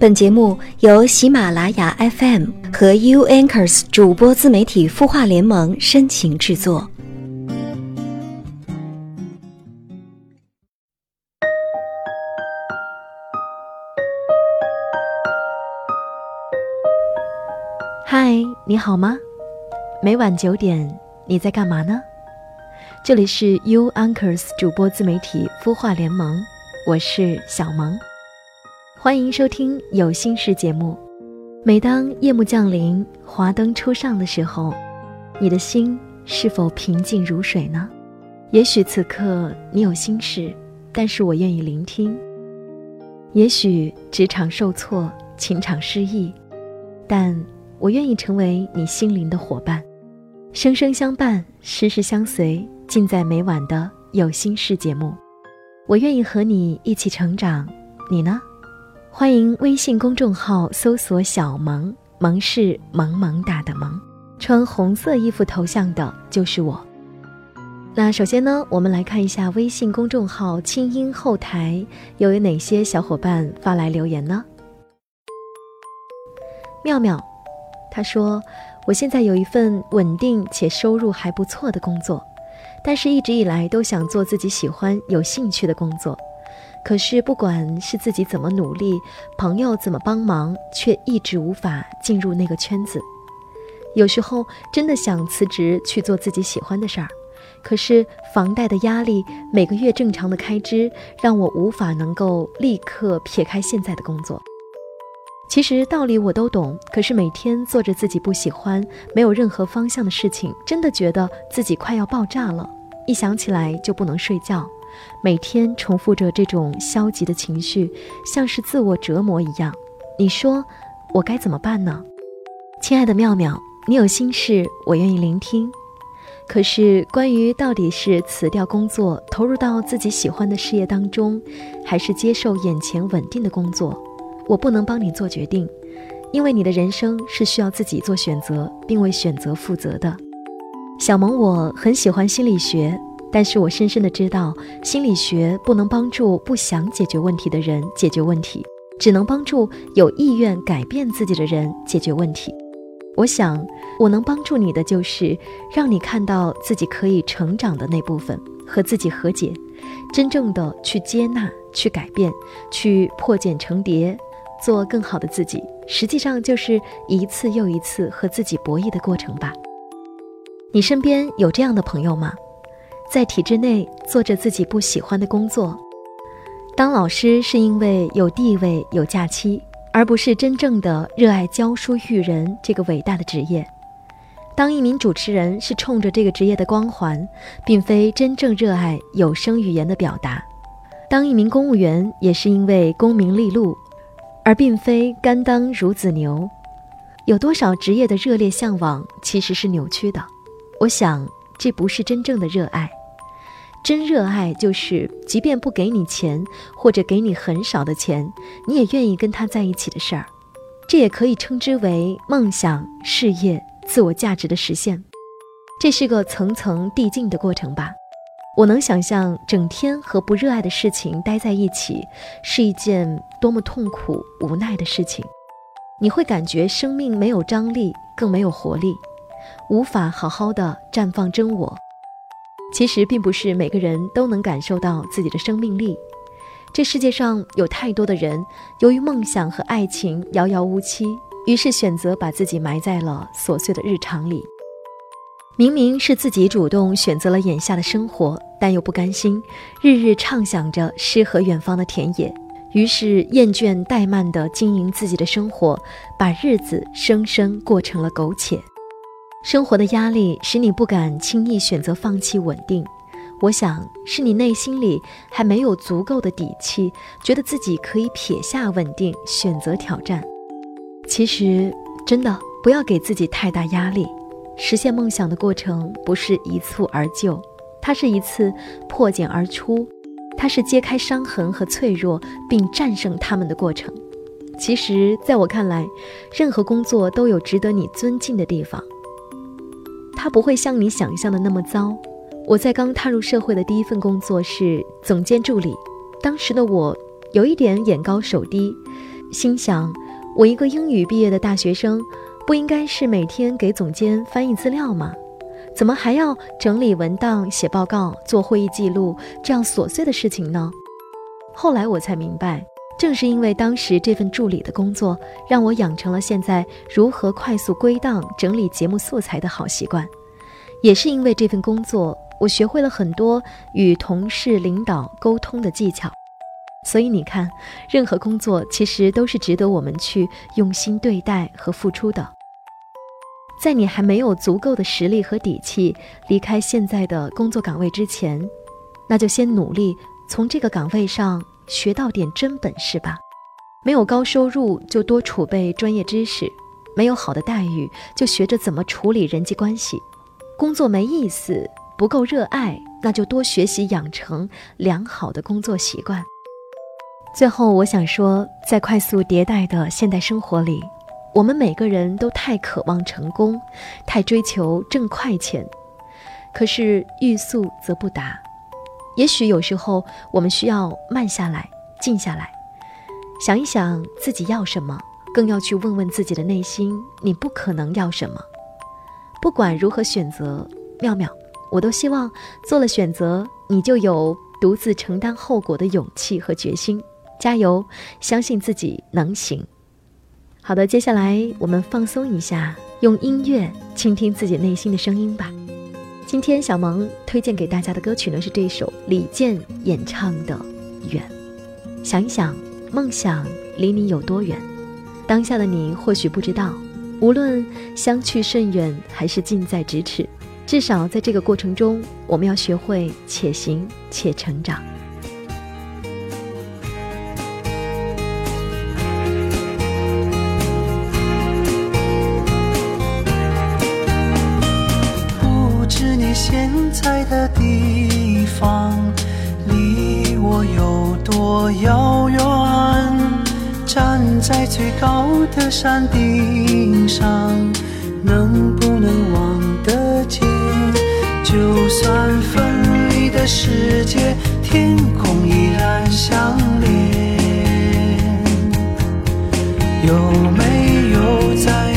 本节目由喜马拉雅 FM 和 U Anchors 主播自媒体孵化联盟深情制作。嗨，你好吗？每晚九点，你在干嘛呢？这里是 U Anchors 主播自媒体孵化联盟，我是小萌。欢迎收听有心事节目。每当夜幕降临，华灯初上的时候，你的心是否平静如水呢？也许此刻你有心事，但是我愿意聆听。也许职场受挫，情场失意，但我愿意成为你心灵的伙伴，生生相伴，时时相随，尽在每晚的有心事节目。我愿意和你一起成长，你呢？欢迎微信公众号搜索“小萌萌”，是萌萌哒的萌，穿红色衣服头像的就是我。那首先呢，我们来看一下微信公众号清音后台又有哪些小伙伴发来留言呢？妙妙，他说：“我现在有一份稳定且收入还不错的工作，但是一直以来都想做自己喜欢、有兴趣的工作。”可是，不管是自己怎么努力，朋友怎么帮忙，却一直无法进入那个圈子。有时候真的想辞职去做自己喜欢的事儿，可是房贷的压力，每个月正常的开支，让我无法能够立刻撇开现在的工作。其实道理我都懂，可是每天做着自己不喜欢、没有任何方向的事情，真的觉得自己快要爆炸了。一想起来就不能睡觉。每天重复着这种消极的情绪，像是自我折磨一样。你说我该怎么办呢？亲爱的妙妙，你有心事，我愿意聆听。可是关于到底是辞掉工作，投入到自己喜欢的事业当中，还是接受眼前稳定的工作，我不能帮你做决定，因为你的人生是需要自己做选择，并为选择负责的。小萌，我很喜欢心理学。但是我深深的知道，心理学不能帮助不想解决问题的人解决问题，只能帮助有意愿改变自己的人解决问题。我想，我能帮助你的就是让你看到自己可以成长的那部分，和自己和解，真正的去接纳、去改变、去破茧成蝶，做更好的自己。实际上就是一次又一次和自己博弈的过程吧。你身边有这样的朋友吗？在体制内做着自己不喜欢的工作，当老师是因为有地位、有假期，而不是真正的热爱教书育人这个伟大的职业；当一名主持人是冲着这个职业的光环，并非真正热爱有声语言的表达；当一名公务员也是因为功名利禄，而并非甘当孺子牛。有多少职业的热烈向往其实是扭曲的？我想，这不是真正的热爱。真热爱就是，即便不给你钱，或者给你很少的钱，你也愿意跟他在一起的事儿。这也可以称之为梦想、事业、自我价值的实现。这是个层层递进的过程吧？我能想象，整天和不热爱的事情待在一起，是一件多么痛苦、无奈的事情。你会感觉生命没有张力，更没有活力，无法好好的绽放真我。其实并不是每个人都能感受到自己的生命力。这世界上有太多的人，由于梦想和爱情遥遥无期，于是选择把自己埋在了琐碎的日常里。明明是自己主动选择了眼下的生活，但又不甘心，日日畅想着诗和远方的田野，于是厌倦怠慢地经营自己的生活，把日子生生过成了苟且。生活的压力使你不敢轻易选择放弃稳定，我想是你内心里还没有足够的底气，觉得自己可以撇下稳定，选择挑战。其实，真的不要给自己太大压力。实现梦想的过程不是一蹴而就，它是一次破茧而出，它是揭开伤痕和脆弱并战胜他们的过程。其实，在我看来，任何工作都有值得你尊敬的地方。他不会像你想象的那么糟。我在刚踏入社会的第一份工作是总监助理，当时的我有一点眼高手低，心想，我一个英语毕业的大学生，不应该是每天给总监翻译资料吗？怎么还要整理文档、写报告、做会议记录这样琐碎的事情呢？后来我才明白，正是因为当时这份助理的工作，让我养成了现在如何快速归档、整理节目素材的好习惯。也是因为这份工作，我学会了很多与同事、领导沟通的技巧。所以你看，任何工作其实都是值得我们去用心对待和付出的。在你还没有足够的实力和底气离开现在的工作岗位之前，那就先努力从这个岗位上学到点真本事吧。没有高收入，就多储备专业知识；没有好的待遇，就学着怎么处理人际关系。工作没意思，不够热爱，那就多学习，养成良好的工作习惯。最后，我想说，在快速迭代的现代生活里，我们每个人都太渴望成功，太追求挣快钱，可是欲速则不达。也许有时候，我们需要慢下来，静下来，想一想自己要什么，更要去问问自己的内心：你不可能要什么？不管如何选择，妙妙，我都希望做了选择，你就有独自承担后果的勇气和决心。加油，相信自己能行。好的，接下来我们放松一下，用音乐倾听自己内心的声音吧。今天小萌推荐给大家的歌曲呢是这首李健演唱的《远》。想一想，梦想离你有多远？当下的你或许不知道。无论相去甚远，还是近在咫尺，至少在这个过程中，我们要学会且行且成长。的山顶上，能不能望得见？就算分离的世界，天空依然相连。有没有在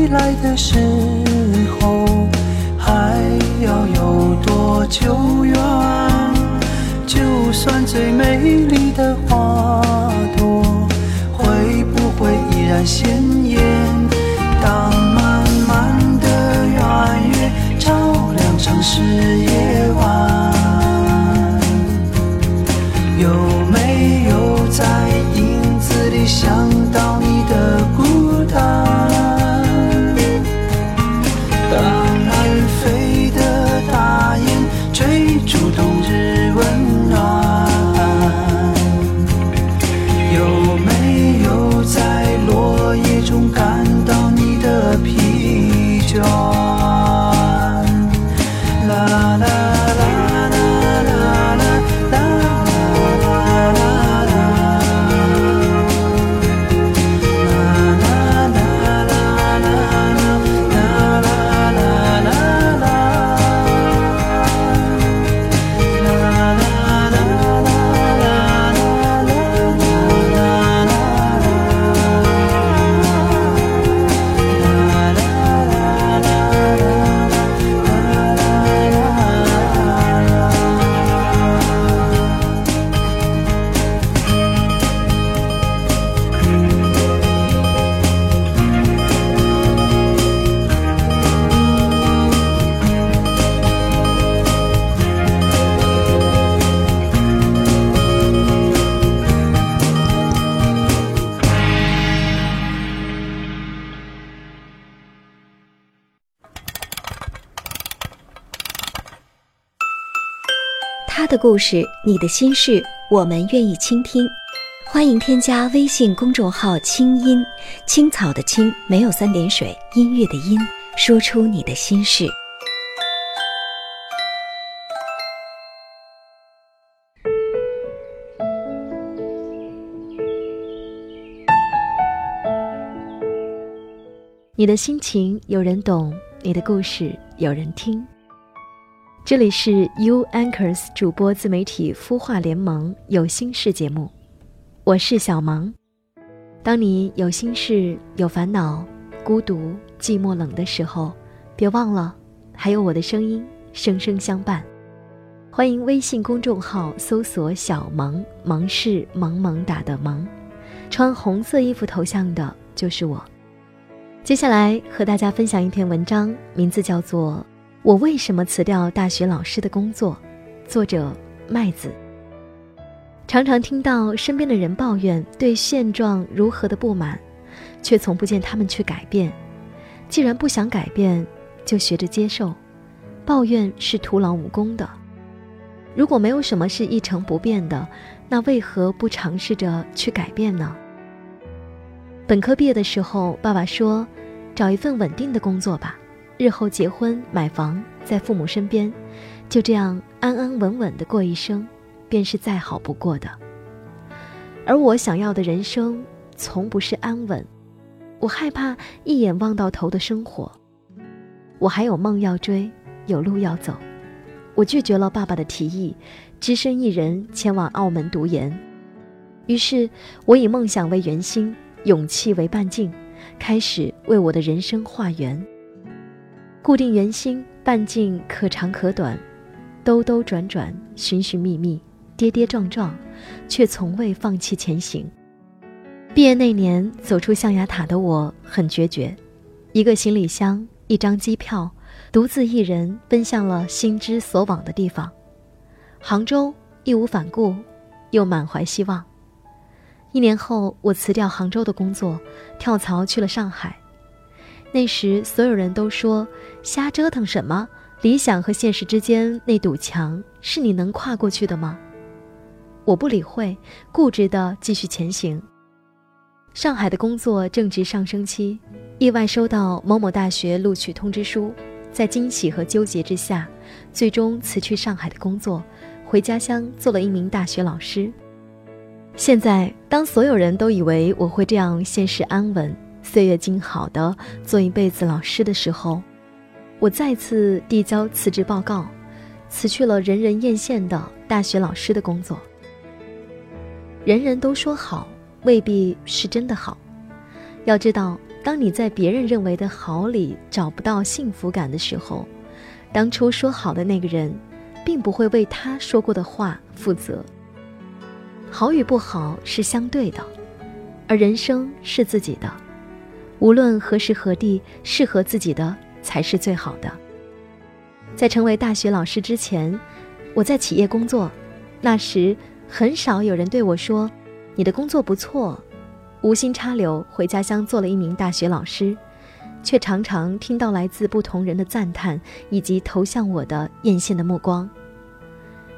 回来的时候还要有多久远？就算最美丽的花朵，会不会依然鲜故事，你的心事，我们愿意倾听。欢迎添加微信公众号“清音青草”的青没有三点水，音乐的音，说出你的心事。你的心情有人懂，你的故事有人听。这里是 U Anchors 主播自媒体孵化联盟有心事节目，我是小芒。当你有心事、有烦恼、孤独、寂寞、冷的时候，别忘了还有我的声音声声相伴。欢迎微信公众号搜索“小芒”，芒是萌萌哒的芒，穿红色衣服头像的就是我。接下来和大家分享一篇文章，名字叫做《我为什么辞掉大学老师的工作》，作者麦子。常常听到身边的人抱怨对现状如何的不满，却从不见他们去改变。既然不想改变，就学着接受，抱怨是徒劳无功的。如果没有什么是一成不变的，那为何不尝试着去改变呢？本科毕业的时候，爸爸说：“找一份稳定的工作吧，日后结婚买房，在父母身边，就这样安安稳稳的过一生，便是再好不过的。”而我想要的人生，从不是安稳，我害怕一眼望到头的生活，我还有梦要追，有路要走。我拒绝了爸爸的提议，只身一人前往澳门读研。于是，我以梦想为圆心。勇气为半径，开始为我的人生画圆。固定圆心，半径可长可短，兜兜转转，寻寻觅觅，跌跌撞撞，却从未放弃前行。毕业那年，走出象牙塔的我很决绝，一个行李箱，一张机票，独自一人奔向了心之所往的地方——杭州，义无反顾，又满怀希望。一年后，我辞掉杭州的工作，跳槽去了上海。那时，所有人都说：“瞎折腾什么？理想和现实之间那堵墙，是你能跨过去的吗？”我不理会，固执地继续前行。上海的工作正值上升期，意外收到某某大学录取通知书，在惊喜和纠结之下，最终辞去上海的工作，回家乡做了一名大学老师。现在，当所有人都以为我会这样现实安稳、岁月静好的做一辈子老师的时候，我再次递交辞职报告，辞去了人人艳羡的大学老师的工作。人人都说好，未必是真的好。要知道，当你在别人认为的好里找不到幸福感的时候，当初说好的那个人，并不会为他说过的话负责。好与不好是相对的，而人生是自己的。无论何时何地，适合自己的才是最好的。在成为大学老师之前，我在企业工作，那时很少有人对我说：“你的工作不错。”无心插柳，回家乡做了一名大学老师，却常常听到来自不同人的赞叹，以及投向我的艳羡的目光。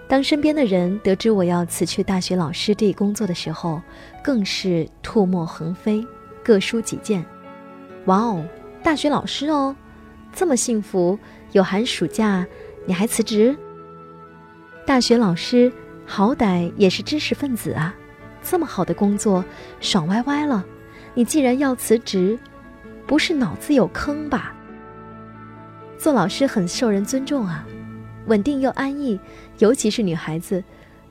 当身边的人得知我要辞去大学老师这一工作的时候，更是唾沫横飞，各抒己见。哇哦，大学老师哦，这么幸福，有寒暑假，你还辞职？大学老师好歹也是知识分子啊，这么好的工作，爽歪歪了。你既然要辞职，不是脑子有坑吧？做老师很受人尊重啊。稳定又安逸，尤其是女孩子，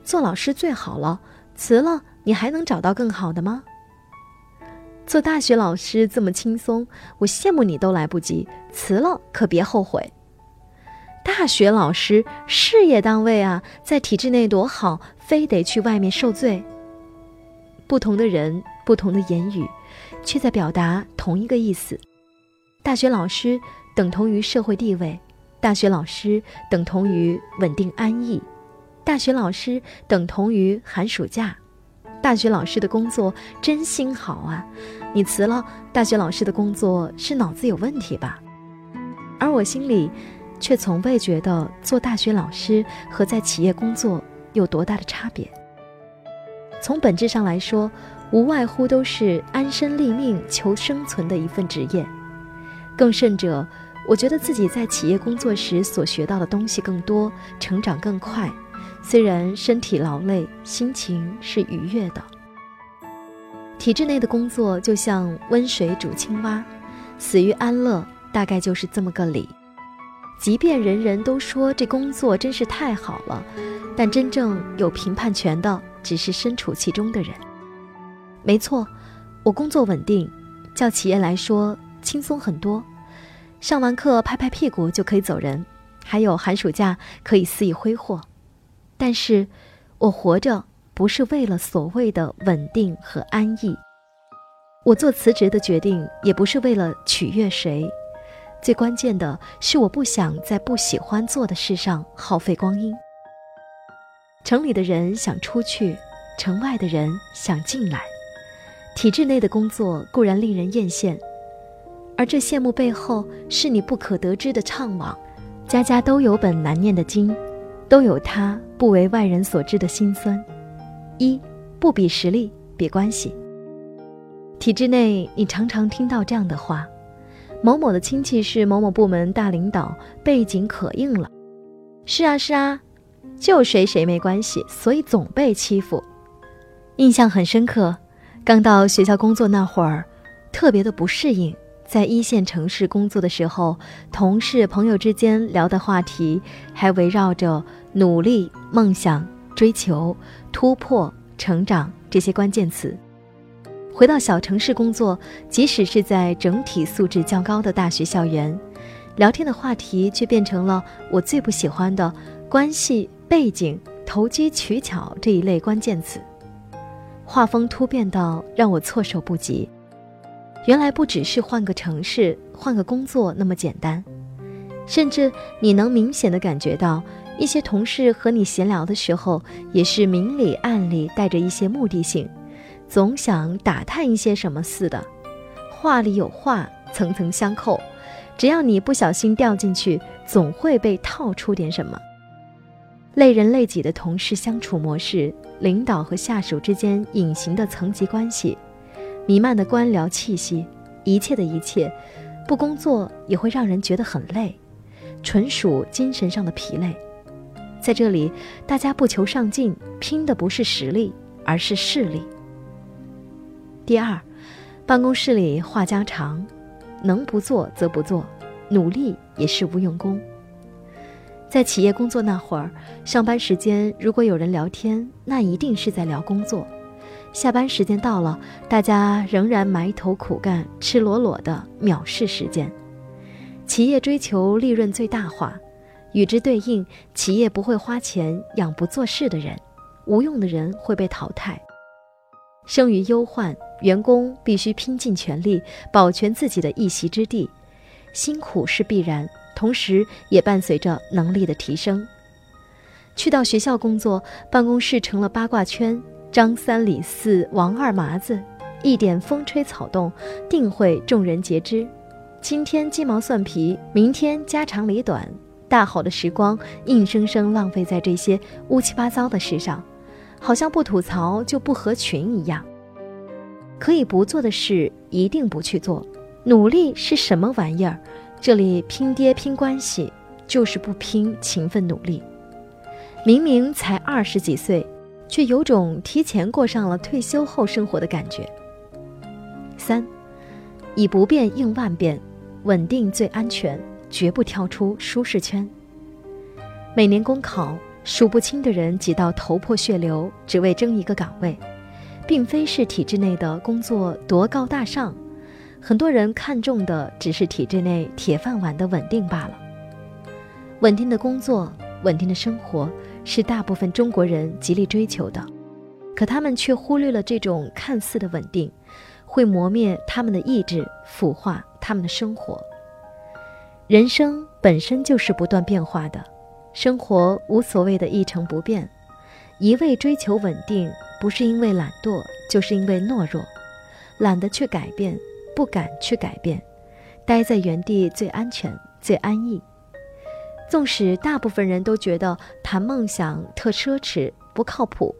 做老师最好了。辞了，你还能找到更好的吗？做大学老师这么轻松，我羡慕你都来不及。辞了可别后悔。大学老师事业单位啊，在体制内多好，非得去外面受罪。不同的人，不同的言语，却在表达同一个意思。大学老师等同于社会地位。大学老师等同于稳定安逸，大学老师等同于寒暑假，大学老师的工作真心好啊！你辞了大学老师的工作是脑子有问题吧？而我心里，却从未觉得做大学老师和在企业工作有多大的差别？从本质上来说，无外乎都是安身立命、求生存的一份职业。更甚者，我觉得自己在企业工作时所学到的东西更多，成长更快。虽然身体劳累，心情是愉悦的。体制内的工作就像温水煮青蛙，死于安乐，大概就是这么个理。即便人人都说这工作真是太好了，但真正有评判权的只是身处其中的人。没错，我工作稳定，叫企业来说轻松很多。上完课拍拍屁股就可以走人，还有寒暑假可以肆意挥霍。但是，我活着不是为了所谓的稳定和安逸。我做辞职的决定也不是为了取悦谁，最关键的是我不想在不喜欢做的事上耗费光阴。城里的人想出去，城外的人想进来。体制内的工作固然令人艳羡，而这羡慕背后是你不可得知的怅惘。家家都有本难念的经。都有他不为外人所知的辛酸。一不比实力，比关系。体制内，你常常听到这样的话：某某的亲戚是某某部门大领导，背景可硬了。是啊是啊，就谁谁没关系，所以总被欺负。印象很深刻，刚到学校工作那会儿，特别的不适应。在一线城市工作的时候，同事朋友之间聊的话题还围绕着努力、梦想、追求、突破、成长这些关键词。回到小城市工作，即使是在整体素质较高的大学校园，聊天的话题却变成了我最不喜欢的关系、背景、投机取巧这一类关键词，画风突变到让我措手不及。原来不只是换个城市、换个工作那么简单，甚至你能明显的感觉到，一些同事和你闲聊的时候，也是明里暗里带着一些目的性，总想打探一些什么似的，话里有话，层层相扣，只要你不小心掉进去，总会被套出点什么。累人累己的同事相处模式，领导和下属之间隐形的层级关系。弥漫的官僚气息，一切的一切，不工作也会让人觉得很累，纯属精神上的疲累。在这里，大家不求上进，拼的不是实力，而是势力。第二，办公室里话家常，能不做则不做，努力也是无用功。在企业工作那会儿，上班时间如果有人聊天，那一定是在聊工作。下班时间到了，大家仍然埋头苦干，赤裸裸的藐视时间。企业追求利润最大化，与之对应，企业不会花钱养不做事的人，无用的人会被淘汰。生于忧患，员工必须拼尽全力保全自己的一席之地，辛苦是必然，同时也伴随着能力的提升。去到学校工作，办公室成了八卦圈。张三李四王二麻子，一点风吹草动，定会众人皆知。今天鸡毛蒜皮，明天家长里短，大好的时光硬生生浪费在这些乌七八糟的事上，好像不吐槽就不合群一样。可以不做的事一定不去做。努力是什么玩意儿？这里拼爹拼关系，就是不拼勤奋努力。明明才二十几岁。却有种提前过上了退休后生活的感觉。三，以不变应万变，稳定最安全，绝不跳出舒适圈。每年公考，数不清的人挤到头破血流，只为争一个岗位，并非是体制内的工作多高大上，很多人看重的只是体制内铁饭碗的稳定罢了。稳定的工作，稳定的生活。是大部分中国人极力追求的，可他们却忽略了这种看似的稳定，会磨灭他们的意志，腐化他们的生活。人生本身就是不断变化的，生活无所谓的一成不变。一味追求稳定，不是因为懒惰，就是因为懦弱，懒得去改变，不敢去改变，待在原地最安全、最安逸。纵使大部分人都觉得谈梦想特奢侈、不靠谱，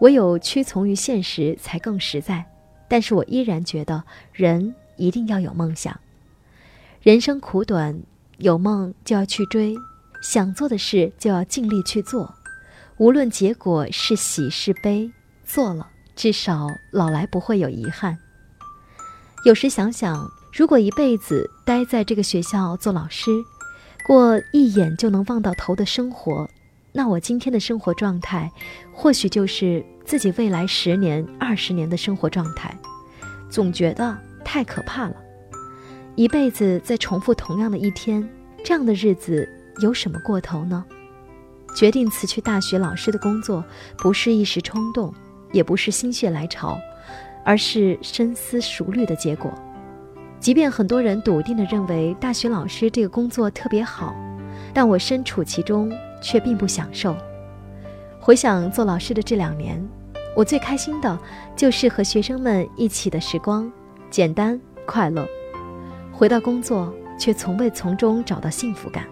唯有屈从于现实才更实在。但是我依然觉得，人一定要有梦想。人生苦短，有梦就要去追，想做的事就要尽力去做，无论结果是喜是悲，做了至少老来不会有遗憾。有时想想，如果一辈子待在这个学校做老师，过一眼就能望到头的生活，那我今天的生活状态，或许就是自己未来十年、二十年的生活状态。总觉得太可怕了，一辈子在重复同样的一天，这样的日子有什么过头呢？决定辞去大学老师的工作，不是一时冲动，也不是心血来潮。而是深思熟虑的结果。即便很多人笃定地认为大学老师这个工作特别好，但我身处其中却并不享受。回想做老师的这两年，我最开心的就是和学生们一起的时光，简单快乐。回到工作，却从未从中找到幸福感，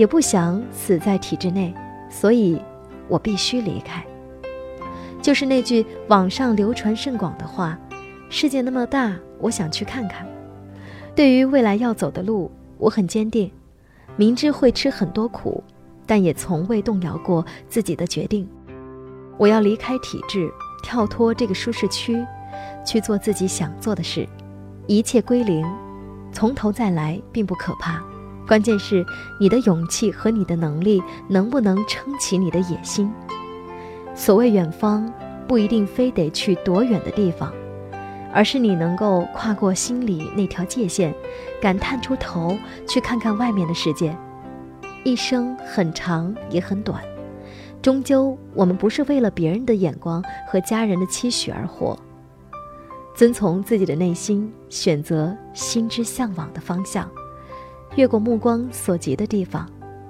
也不想死在体制内，所以我必须离开。就是那句网上流传甚广的话：“世界那么大，我想去看看。”对于未来要走的路，我很坚定，明知会吃很多苦，但也从未动摇过自己的决定。我要离开体制，跳脱这个舒适区，去做自己想做的事，一切归零，从头再来，并不可怕。关键是你的勇气和你的能力能不能撑起你的野心。所谓远方，不一定非得去多远的地方，而是你能够跨过心里那条界限，敢探出头去看看外面的世界。一生很长也很短，终究我们不是为了别人的眼光和家人的期许而活。遵从自己的内心，选择心之向往的方向，越过目光所及的地方，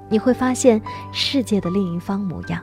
你会发现世界的另一方模样。